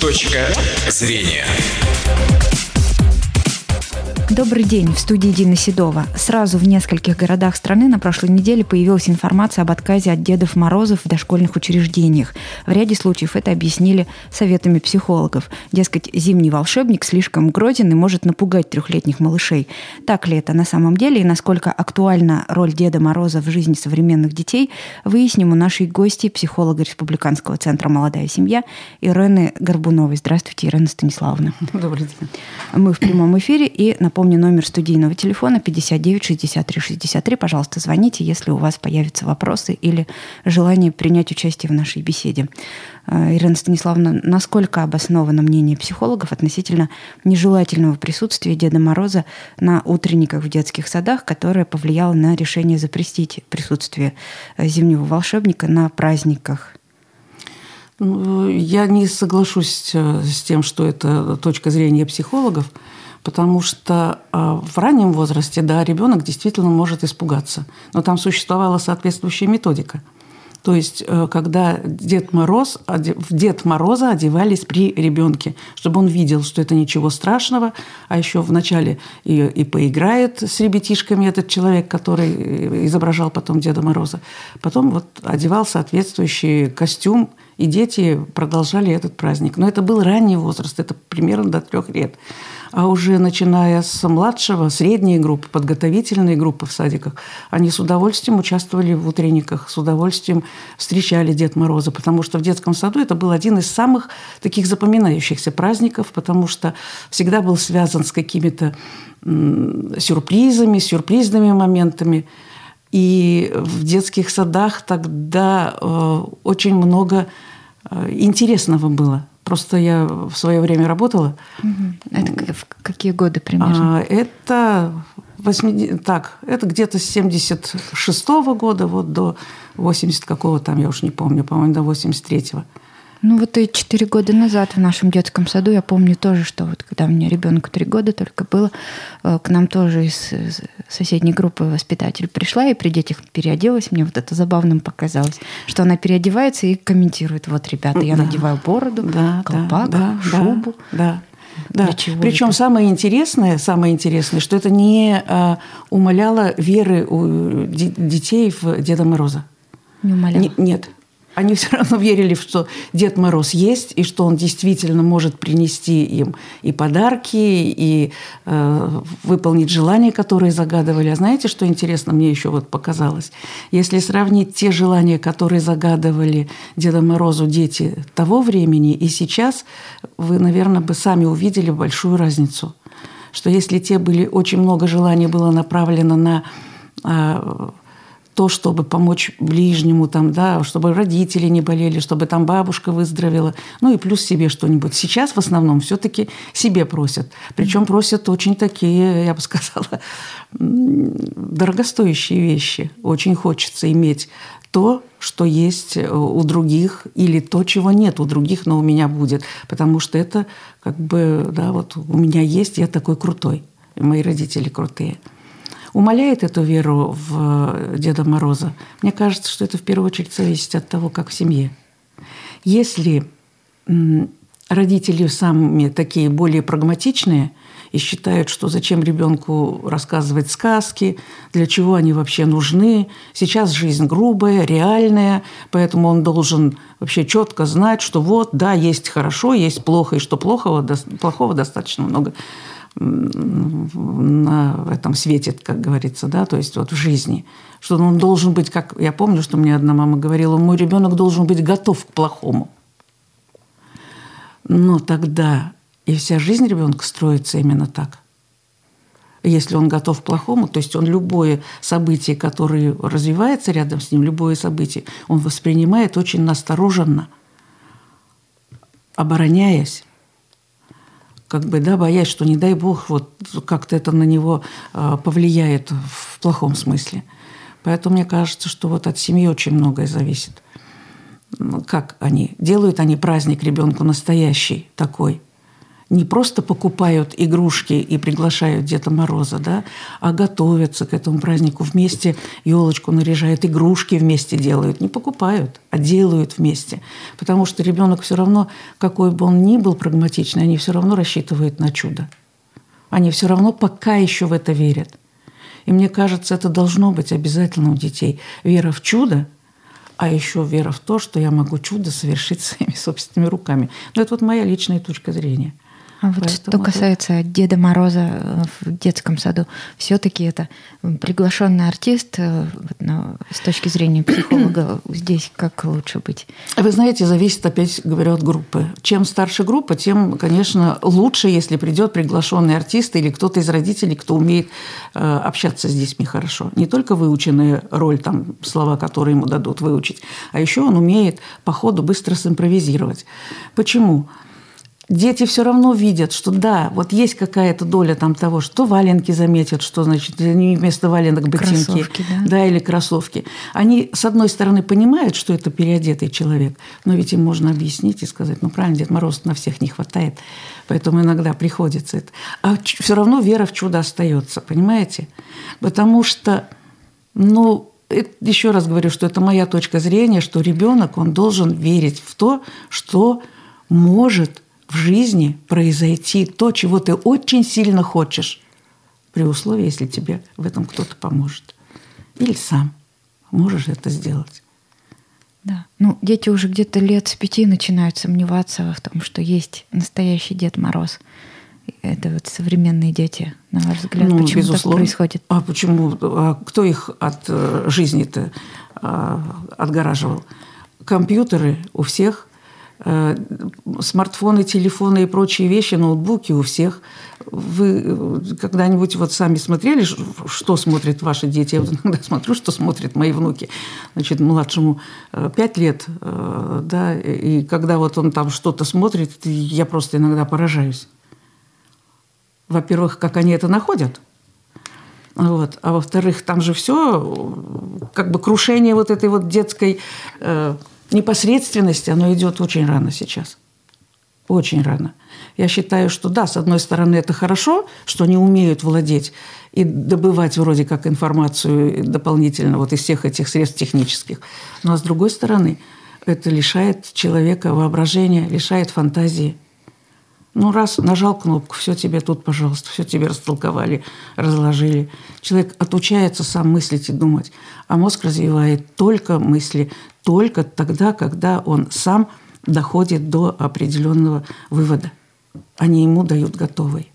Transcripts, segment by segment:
Точка зрения. Добрый день, в студии Дина Седова. Сразу в нескольких городах страны на прошлой неделе появилась информация об отказе от Дедов Морозов в дошкольных учреждениях. В ряде случаев это объяснили советами психологов. Дескать, зимний волшебник слишком грозен и может напугать трехлетних малышей. Так ли это на самом деле и насколько актуальна роль Деда Мороза в жизни современных детей, выясним у нашей гости, психолога Республиканского центра «Молодая семья» Ирены Горбуновой. Здравствуйте, Ирена Станиславовна. Добрый день. Мы в прямом эфире и напомню, Напомню, номер студийного телефона 59 63 63. Пожалуйста, звоните, если у вас появятся вопросы или желание принять участие в нашей беседе. Э, Ирина Станиславовна, насколько обосновано мнение психологов относительно нежелательного присутствия Деда Мороза на утренниках в детских садах, которое повлияло на решение запрестить присутствие э, зимнего волшебника на праздниках? Ну, я не соглашусь э, с тем, что это точка зрения психологов потому что а, в раннем возрасте, да, ребенок действительно может испугаться. Но там существовала соответствующая методика. То есть, э, когда Дед Мороз, в Дед Мороза одевались при ребенке, чтобы он видел, что это ничего страшного, а еще вначале и, и поиграет с ребятишками этот человек, который э, изображал потом Деда Мороза. Потом вот одевал соответствующий костюм, и дети продолжали этот праздник. Но это был ранний возраст, это примерно до трех лет. А уже начиная с младшего, средние группы, подготовительные группы в садиках, они с удовольствием участвовали в утренниках, с удовольствием встречали Дед Мороза, потому что в детском саду это был один из самых таких запоминающихся праздников, потому что всегда был связан с какими-то сюрпризами, сюрпризными моментами. И в детских садах тогда э, очень много э, интересного было. Просто я в свое время работала. Это в какие годы примерно? А, это 80, так, это где-то с 76 -го года вот до 80 какого там, я уж не помню, по-моему, до 83-го. Ну вот и четыре года назад в нашем детском саду я помню тоже, что вот когда у меня ребенку три года только было, э, к нам тоже из соседней группы воспитатель пришла и при детях переоделась. Мне вот это забавным показалось, что она переодевается и комментирует, вот, ребята, я да. надеваю бороду, да, колпак, да, шубу. Да, да. Да. Причем самое интересное, самое интересное, что это не а, умаляло веры у детей в Деда Мороза. Не умаляло? Не, нет они все равно верили, что Дед Мороз есть, и что он действительно может принести им и подарки, и э, выполнить желания, которые загадывали. А знаете, что интересно мне еще вот показалось? Если сравнить те желания, которые загадывали Деда Морозу дети того времени и сейчас, вы, наверное, бы сами увидели большую разницу. Что если те были, очень много желаний было направлено на э, то, чтобы помочь ближнему, там, да, чтобы родители не болели, чтобы там бабушка выздоровела, ну и плюс себе что-нибудь. Сейчас в основном все-таки себе просят. Причем просят очень такие, я бы сказала, дорогостоящие вещи. Очень хочется иметь то, что есть у других, или то, чего нет у других, но у меня будет. Потому что это как бы, да, вот у меня есть, я такой крутой. Мои родители крутые умаляет эту веру в э, Деда Мороза, мне кажется, что это в первую очередь зависит от того, как в семье. Если родители сами такие более прагматичные и считают, что зачем ребенку рассказывать сказки, для чего они вообще нужны. Сейчас жизнь грубая, реальная, поэтому он должен вообще четко знать, что вот, да, есть хорошо, есть плохо, и что плохого, плохого достаточно много на, этом свете, как говорится, да, то есть вот в жизни. Что он должен быть, как я помню, что мне одна мама говорила, мой ребенок должен быть готов к плохому. Но тогда и вся жизнь ребенка строится именно так. Если он готов к плохому, то есть он любое событие, которое развивается рядом с ним, любое событие, он воспринимает очень настороженно, обороняясь как бы, да, боясь, что, не дай бог, вот как-то это на него а, повлияет в плохом смысле. Поэтому мне кажется, что вот от семьи очень многое зависит. Как они? Делают они праздник ребенку настоящий такой? Не просто покупают игрушки и приглашают Деда Мороза, да, а готовятся к этому празднику вместе, елочку наряжают, игрушки вместе делают. Не покупают, а делают вместе. Потому что ребенок все равно, какой бы он ни был прагматичный, они все равно рассчитывают на чудо. Они все равно пока еще в это верят. И мне кажется, это должно быть обязательно у детей. Вера в чудо, а еще вера в то, что я могу чудо совершить своими собственными руками. Но это вот моя личная точка зрения – а вот что касается Деда Мороза э, в детском саду, все-таки это приглашенный артист э, ну, с точки зрения психолога здесь как лучше быть? Вы знаете, зависит опять, говорю, от группы. Чем старше группа, тем, конечно, лучше, если придет приглашенный артист или кто-то из родителей, кто умеет э, общаться с детьми хорошо. Не только выученная роль, там, слова, которые ему дадут выучить, а еще он умеет по ходу быстро симпровизировать. Почему? Дети все равно видят, что да, вот есть какая-то доля там того, что валенки заметят, что значит вместо валенок ботинки, да? да, или кроссовки. Они, с одной стороны, понимают, что это переодетый человек, но ведь им можно объяснить и сказать, ну правильно, Дед Мороз на всех не хватает, поэтому иногда приходится это. А все равно вера в чудо остается, понимаете? Потому что, ну, еще раз говорю, что это моя точка зрения, что ребенок, он должен верить в то, что может в жизни произойти то, чего ты очень сильно хочешь, при условии, если тебе в этом кто-то поможет. Или сам можешь это сделать. Да. Ну, дети уже где-то лет с пяти начинают сомневаться в том, что есть настоящий Дед Мороз. Это вот современные дети, на ваш взгляд, ну, почему безусловно. так происходит? А почему? А кто их от э, жизни-то а, отгораживал? Компьютеры у всех, смартфоны, телефоны и прочие вещи, ноутбуки у всех. Вы э, когда-нибудь вот сами смотрели, что смотрят ваши дети? Я вот иногда смотрю, что смотрят мои внуки. Значит, младшему 5 э, лет, да, и когда вот он там что-то смотрит, я просто иногда поражаюсь. Во-первых, как они это находят – вот. А во-вторых, там же все, как бы крушение вот этой вот детской непосредственности, оно идет очень рано сейчас. Очень рано. Я считаю, что да, с одной стороны, это хорошо, что они умеют владеть и добывать вроде как информацию дополнительно вот из всех этих средств технических. Но с другой стороны, это лишает человека воображения, лишает фантазии. Ну, раз нажал кнопку, все тебе тут, пожалуйста, все тебе растолковали, разложили. Человек отучается сам мыслить и думать, а мозг развивает только мысли, только тогда, когда он сам доходит до определенного вывода. Они ему дают готовый.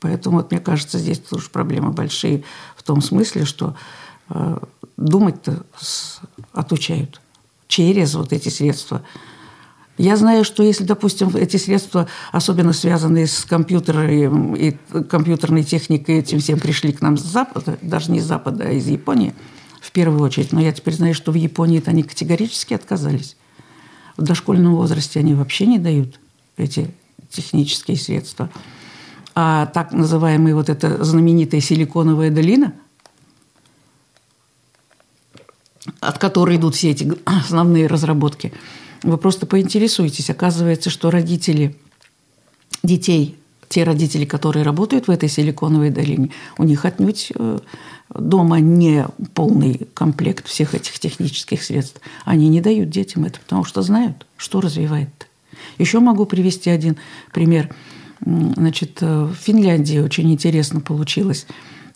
Поэтому, вот, мне кажется, здесь тоже проблемы большие в том смысле, что э, думать-то отучают через вот эти средства. Я знаю, что если, допустим, эти средства, особенно связанные с компьютером и компьютерной техникой, этим всем пришли к нам с Запада, даже не с Запада, а из Японии – в первую очередь. Но я теперь знаю, что в Японии это они категорически отказались. В дошкольном возрасте они вообще не дают эти технические средства. А так называемая вот эта знаменитая силиконовая долина, от которой идут все эти основные разработки, вы просто поинтересуйтесь. Оказывается, что родители детей, те родители, которые работают в этой силиконовой долине, у них отнюдь э, дома не полный комплект всех этих технических средств. Они не дают детям это, потому что знают, что развивает. Еще могу привести один пример. Значит, э, в Финляндии очень интересно получилось.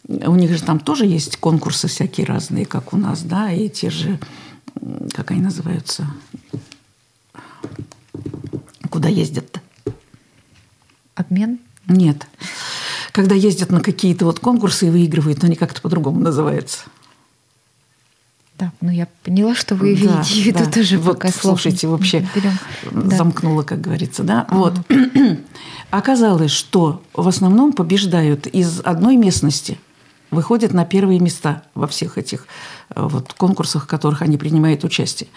У них же там тоже есть конкурсы всякие разные, как у нас, да, и те же, как они называются, куда ездят-то? Обмен? Нет когда ездят на какие-то вот конкурсы и выигрывают, но они как-то по-другому называются. Да, ну я поняла, что вы да, видите в виду да. тоже вот, пока Слушайте, вообще берем. замкнула, как говорится, да. Ага. Вот. Оказалось, что в основном побеждают из одной местности, выходят на первые места во всех этих э, вот конкурсах, в которых они принимают участие.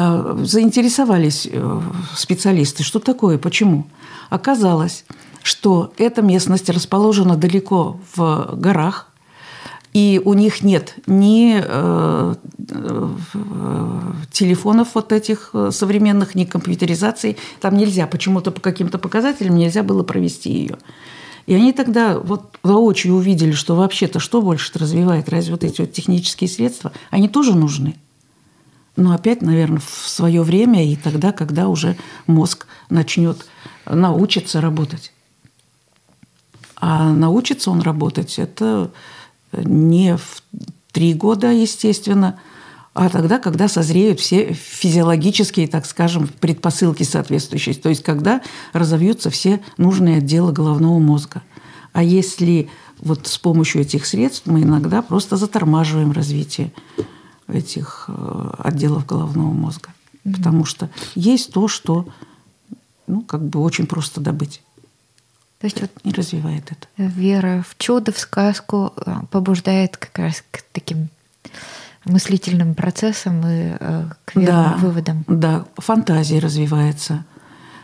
Э, заинтересовались э, специалисты, что такое, почему. Оказалось, что эта местность расположена далеко в горах, И у них нет ни э, э, телефонов вот этих современных, ни компьютеризации. Там нельзя, почему-то по каким-то показателям нельзя было провести ее. И они тогда вот воочию увидели, что вообще-то что больше развивает, разве вот эти вот технические средства, они тоже нужны. Но опять, наверное, в свое время и тогда, когда уже мозг начнет научиться работать. А научится он работать, это не в три года, естественно, а тогда, когда созреют все физиологические, так скажем, предпосылки соответствующие, то есть когда разовьются все нужные отделы головного мозга. А если вот с помощью этих средств мы иногда просто затормаживаем развитие этих э, отделов головного мозга. Потому что есть то, что ну, как бы очень просто добыть. То есть вот не развивает это. Вера в чудо, в сказку э, побуждает как раз к таким мыслительным процессам и э, к верным да, выводам. Да, фантазия развивается.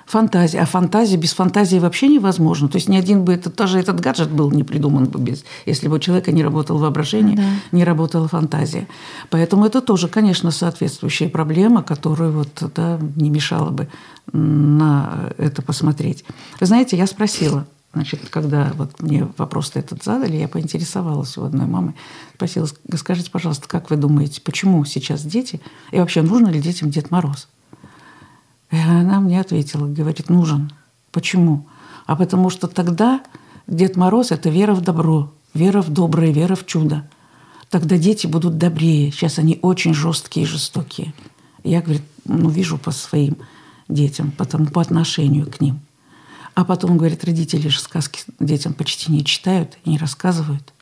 Фантазия. А фантазия без фантазии вообще невозможно. То есть ни один бы этот, даже этот гаджет был не придуман бы без, если бы у человека не работало воображение, да. не работала фантазия. Поэтому это тоже, конечно, соответствующая проблема, которую вот, да, не мешало бы на это посмотреть. Вы знаете, я спросила, значит, когда вот мне вопрос этот задали, я поинтересовалась у одной мамы, спросила, скажите, пожалуйста, как вы думаете, почему сейчас дети, и вообще нужно ли детям Дед Мороз? И она мне ответила, говорит, нужен. Почему? А потому что тогда Дед Мороз – это вера в добро, вера в доброе, вера в чудо. Тогда дети будут добрее. Сейчас они очень жесткие и жестокие. Я, говорит, ну, вижу по своим детям, потому по отношению к ним. А потом, говорит, родители же сказки детям почти не читают и не рассказывают.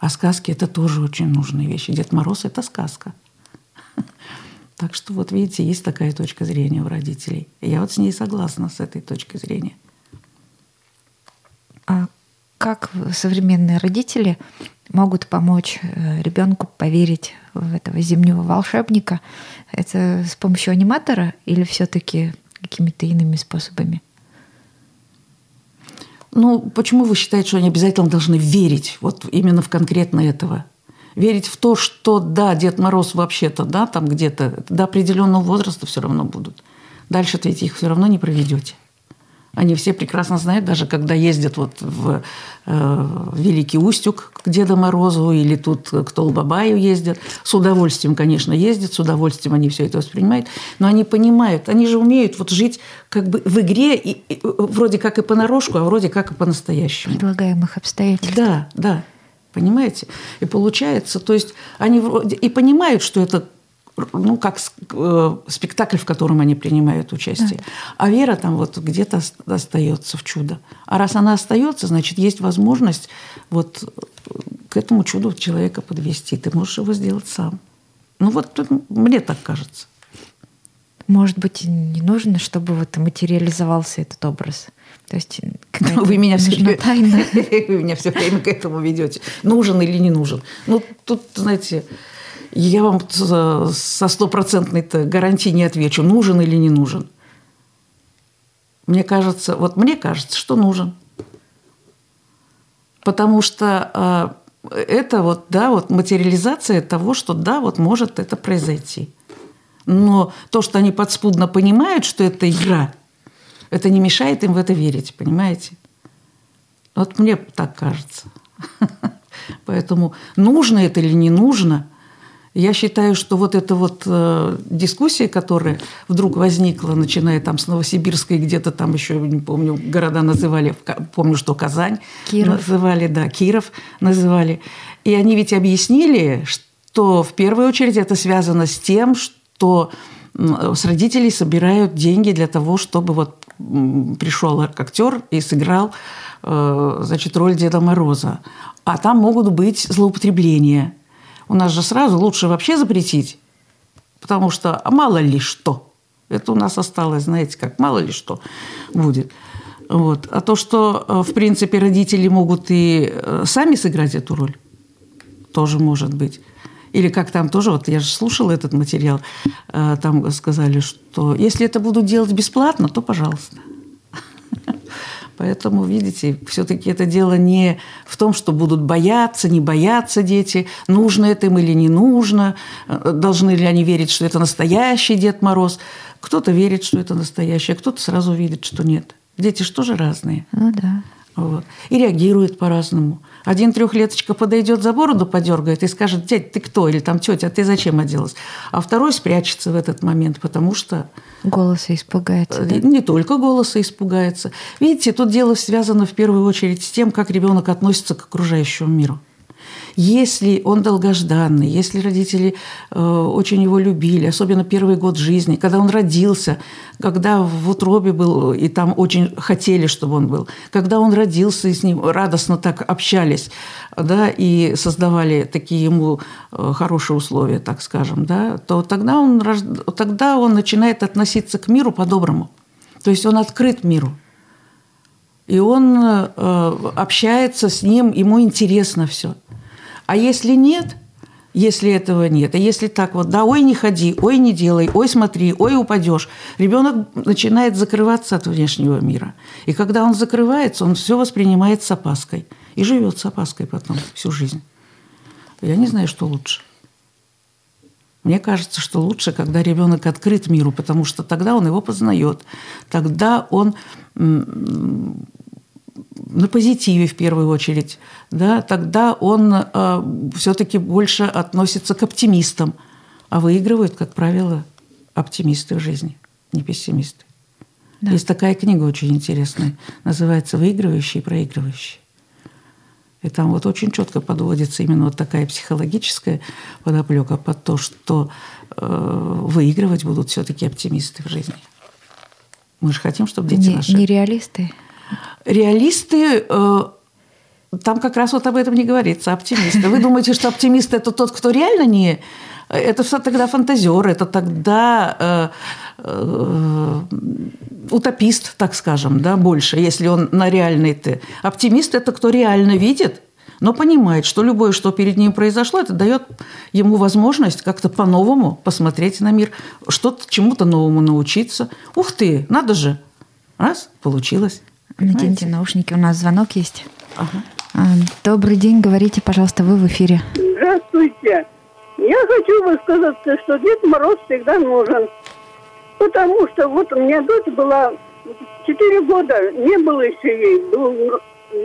А сказки – это тоже очень нужные вещи. Дед Мороз – это сказка. Так что вот видите, есть такая точка зрения у родителей. И я вот с ней согласна, с этой точки зрения. А как современные родители могут помочь э, ребенку поверить в этого зимнего волшебника? Это с помощью аниматора или все-таки какими-то иными способами? Ну, почему вы считаете, что они обязательно должны верить вот именно в конкретно этого? Верить в то, что да, Дед Мороз вообще-то, да, там где-то до определенного возраста все равно будут. Дальше-то ведь их все равно не проведете. Они все прекрасно знают, даже когда ездят вот в э, Великий Устюг к Деду Морозу или тут к Толбабаю ездят. С удовольствием, конечно, ездят, с удовольствием они все это воспринимают. Но они понимают, они же умеют вот жить как бы в игре и, и, вроде как и понарошку, а вроде как и по-настоящему. Предлагаемых обстоятельств. Да, да. Понимаете? И получается, то есть они вроде и понимают, что это ну, как э, спектакль, в котором они принимают участие. Да. А вера там вот где-то остается в чудо. А раз она остается, значит, есть возможность вот к этому чуду человека подвести. Ты можешь его сделать сам. Ну вот мне так кажется. Может быть, не нужно, чтобы вот материализовался этот образ? То есть вы меня все время, вы меня все время к этому ведете. Нужен или не нужен? Ну тут, знаете, я вам со стопроцентной гарантией не отвечу, нужен или не нужен. Мне кажется, вот мне кажется, что нужен. Потому что э, это вот, да, вот материализация того, что да, вот может это произойти. Но то, что они подспудно понимают, что это игра, это не мешает им в это верить, понимаете? Вот мне так кажется. Поэтому нужно это или не нужно, я считаю, что вот эта вот э, дискуссия, которая вдруг возникла, начиная там с Новосибирской, где-то там еще, не помню, города называли, помню, что Казань Киров. называли, да, Киров называли. И они ведь объяснили, что в первую очередь это связано с тем, что с родителей собирают деньги для того, чтобы вот пришел актер и сыграл э, значит, роль Деда Мороза. А там могут быть злоупотребления. У нас же сразу лучше вообще запретить, потому что а мало ли что. Это у нас осталось, знаете, как мало ли что будет. Вот. А то, что, э, в принципе, родители могут и э, сами сыграть эту роль, тоже может быть. Или как там тоже, вот я же слушала этот материал, э, там сказали, что если это будут делать бесплатно, то пожалуйста. Поэтому, видите, все-таки это дело не в том, что будут бояться, не бояться дети, нужно это им или не нужно, э, должны ли они верить, что это настоящий Дед Мороз. Кто-то верит, что это настоящий, а кто-то сразу видит, что нет. Дети же тоже разные. Ну да. Вот. И реагируют по-разному. Один трехлеточка подойдет за бороду, подергает и скажет, дядь, ты кто? Или там, тетя, ты зачем оделась? А второй спрячется в этот момент, потому что... Голоса испугается. Да? Не только голоса испугается. Видите, тут дело связано в первую очередь с тем, как ребенок относится к окружающему миру. Если он долгожданный, если родители э, очень его любили, особенно первый год жизни, когда он родился, когда в утробе был, и там очень хотели, чтобы он был, когда он родился, и с ним радостно так общались, да, и создавали такие ему э, хорошие условия, так скажем, да, то тогда он, тогда он начинает относиться к миру по-доброму. То есть он открыт миру. И он э, общается с ним, ему интересно все. А если нет, если этого нет, а если так вот, да, ой, не ходи, ой, не делай, ой, смотри, ой, упадешь, ребенок начинает закрываться от внешнего мира. И когда он закрывается, он все воспринимает с опаской. И живет с опаской потом всю жизнь. Я не знаю, что лучше. Мне кажется, что лучше, когда ребенок открыт миру, потому что тогда он его познает, тогда он на позитиве в первую очередь, да, тогда он э, все-таки больше относится к оптимистам. А выигрывают, как правило, оптимисты в жизни, не пессимисты. Да. Есть такая книга очень интересная, называется «Выигрывающие и проигрывающие». И там вот очень четко подводится именно вот такая психологическая подоплека под то, что э, выигрывать будут все-таки оптимисты в жизни. Мы же хотим, чтобы дети не, наши... Не реалисты? Реалисты, э, там как раз вот об этом не говорится, оптимисты. Вы думаете, что оптимист – это тот, кто реально не… Это все тогда фантазер, это тогда э, э, утопист, так скажем, да, больше, если он на реальный ты. Оптимист – это кто реально видит, но понимает, что любое, что перед ним произошло, это дает ему возможность как-то по-новому посмотреть на мир, что-то чему-то новому научиться. Ух ты, надо же! Раз, получилось. Наденьте наушники, у нас звонок есть. Ага. А, добрый день, говорите, пожалуйста, вы в эфире. Здравствуйте. Я хочу высказаться, что Дед Мороз всегда нужен. Потому что вот у меня дочь была четыре года, не было еще ей, был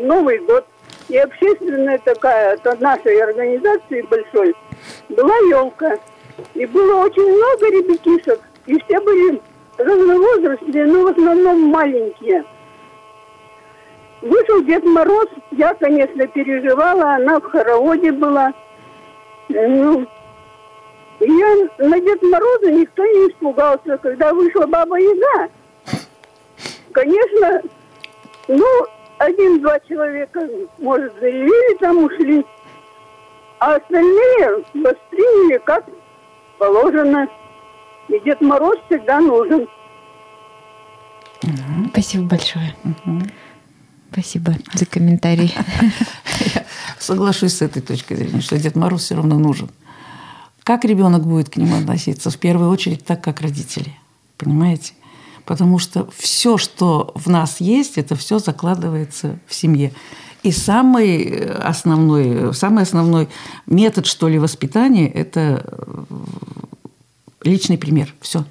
Новый год. И общественная такая, от нашей организации большой, была елка. И было очень много ребятишек. И все были разновозрастные, но в основном маленькие. Вышел Дед Мороз, я, конечно, переживала, она в хороводе была. Ну, я на Дед Мороза никто не испугался, когда вышла Баба Яга. Конечно, ну, один-два человека, может, заявили, там ушли, а остальные восприняли как положено. И Дед Мороз всегда нужен. Спасибо большое. Спасибо за комментарий. Соглашусь с этой точкой зрения, что Дед Мороз все равно нужен. Как ребенок будет к нему относиться? В первую очередь так, как родители. Понимаете? Потому что все, что в нас есть, это все закладывается в семье. И самый основной, самый основной метод, что ли, воспитания – это личный пример. Все.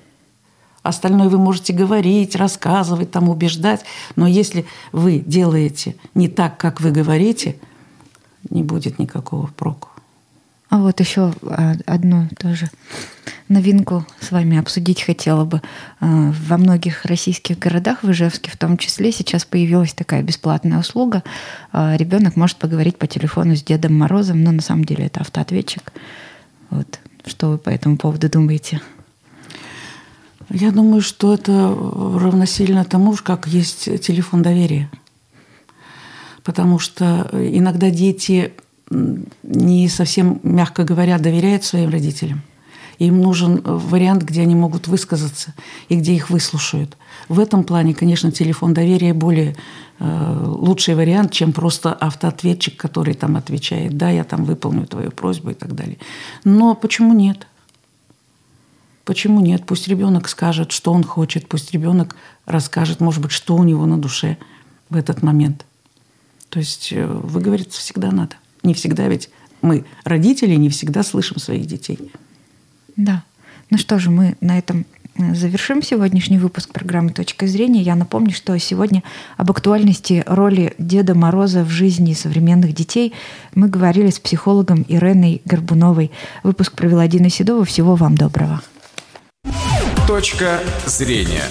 Остальное вы можете говорить, рассказывать, там, убеждать. Но если вы делаете не так, как вы говорите, не будет никакого проку. А вот еще а, одну тоже новинку с вами обсудить хотела бы. А, во многих российских городах, в Ижевске в том числе, сейчас появилась такая бесплатная услуга. А, Ребенок может поговорить по телефону с Дедом Морозом, но на самом деле это автоответчик. Вот. Что вы по этому поводу думаете? Я думаю, что это равносильно тому, как есть телефон доверия. Потому что иногда дети не совсем, мягко говоря, доверяют своим родителям. Им нужен вариант, где они могут высказаться и где их выслушают. В этом плане, конечно, телефон доверия более э, лучший вариант, чем просто автоответчик, который там отвечает, да, я там выполню твою просьбу и так далее. Но почему нет? Почему нет? Пусть ребенок скажет, что он хочет, пусть ребенок расскажет, может быть, что у него на душе. в этот момент. То есть э, выговориться всегда надо. Не всегда ведь мы, родители, не всегда слышим своих детей. Да. Ну что же, мы на этом э, завершим сегодняшний выпуск программы «Точка зрения». Я напомню, что сегодня об актуальности роли Деда Мороза в жизни современных детей мы говорили с психологом Иреной Горбуновой. Выпуск провела Дина Седова. Всего вам доброго. Точка зрения.